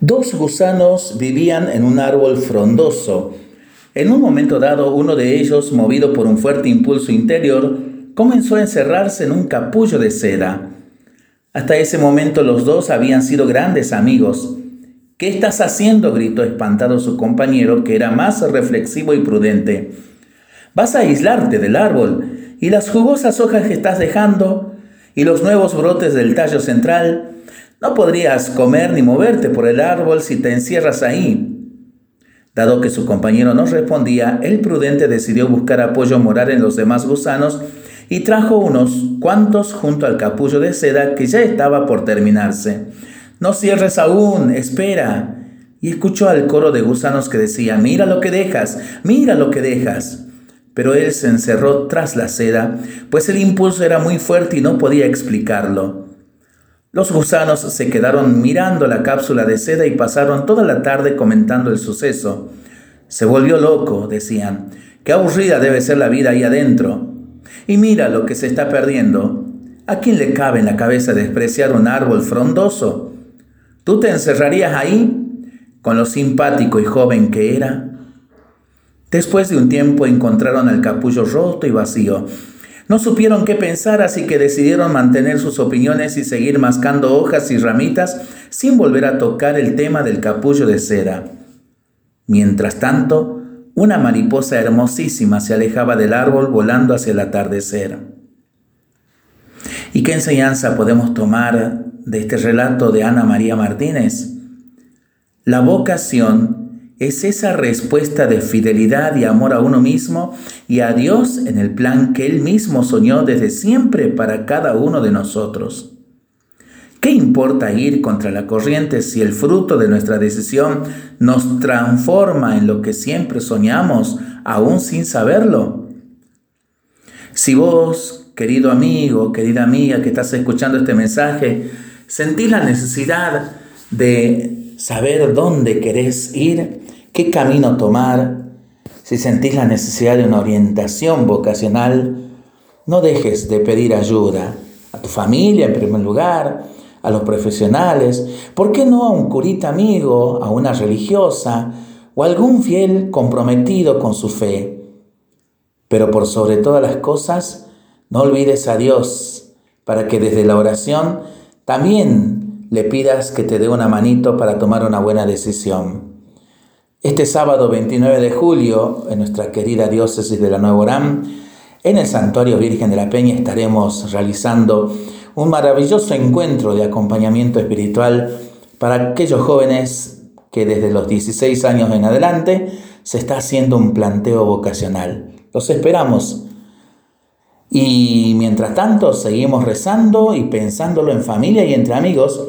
Dos gusanos vivían en un árbol frondoso. En un momento dado, uno de ellos, movido por un fuerte impulso interior, comenzó a encerrarse en un capullo de seda. Hasta ese momento los dos habían sido grandes amigos. ¿Qué estás haciendo? gritó espantado su compañero, que era más reflexivo y prudente. Vas a aislarte del árbol, y las jugosas hojas que estás dejando, y los nuevos brotes del tallo central, no podrías comer ni moverte por el árbol si te encierras ahí. Dado que su compañero no respondía, el prudente decidió buscar apoyo moral en los demás gusanos y trajo unos cuantos junto al capullo de seda que ya estaba por terminarse. No cierres aún, espera. Y escuchó al coro de gusanos que decía, mira lo que dejas, mira lo que dejas. Pero él se encerró tras la seda, pues el impulso era muy fuerte y no podía explicarlo. Los gusanos se quedaron mirando la cápsula de seda y pasaron toda la tarde comentando el suceso. Se volvió loco, decían. Qué aburrida debe ser la vida ahí adentro. Y mira lo que se está perdiendo. ¿A quién le cabe en la cabeza despreciar un árbol frondoso? ¿Tú te encerrarías ahí? Con lo simpático y joven que era. Después de un tiempo encontraron el capullo roto y vacío. No supieron qué pensar, así que decidieron mantener sus opiniones y seguir mascando hojas y ramitas sin volver a tocar el tema del capullo de cera. Mientras tanto, una mariposa hermosísima se alejaba del árbol volando hacia el atardecer. ¿Y qué enseñanza podemos tomar de este relato de Ana María Martínez? La vocación es esa respuesta de fidelidad y amor a uno mismo y a Dios en el plan que Él mismo soñó desde siempre para cada uno de nosotros. ¿Qué importa ir contra la corriente si el fruto de nuestra decisión nos transforma en lo que siempre soñamos, aún sin saberlo? Si vos, querido amigo, querida amiga que estás escuchando este mensaje, sentís la necesidad de saber dónde querés ir, qué camino tomar, si sentís la necesidad de una orientación vocacional, no dejes de pedir ayuda a tu familia en primer lugar, a los profesionales, ¿por qué no a un curita amigo, a una religiosa o algún fiel comprometido con su fe? Pero por sobre todas las cosas, no olvides a Dios para que desde la oración también le pidas que te dé una manito para tomar una buena decisión. Este sábado 29 de julio, en nuestra querida diócesis de la Nueva Orán, en el Santuario Virgen de la Peña estaremos realizando un maravilloso encuentro de acompañamiento espiritual para aquellos jóvenes que desde los 16 años en adelante se está haciendo un planteo vocacional. Los esperamos. Y mientras tanto seguimos rezando y pensándolo en familia y entre amigos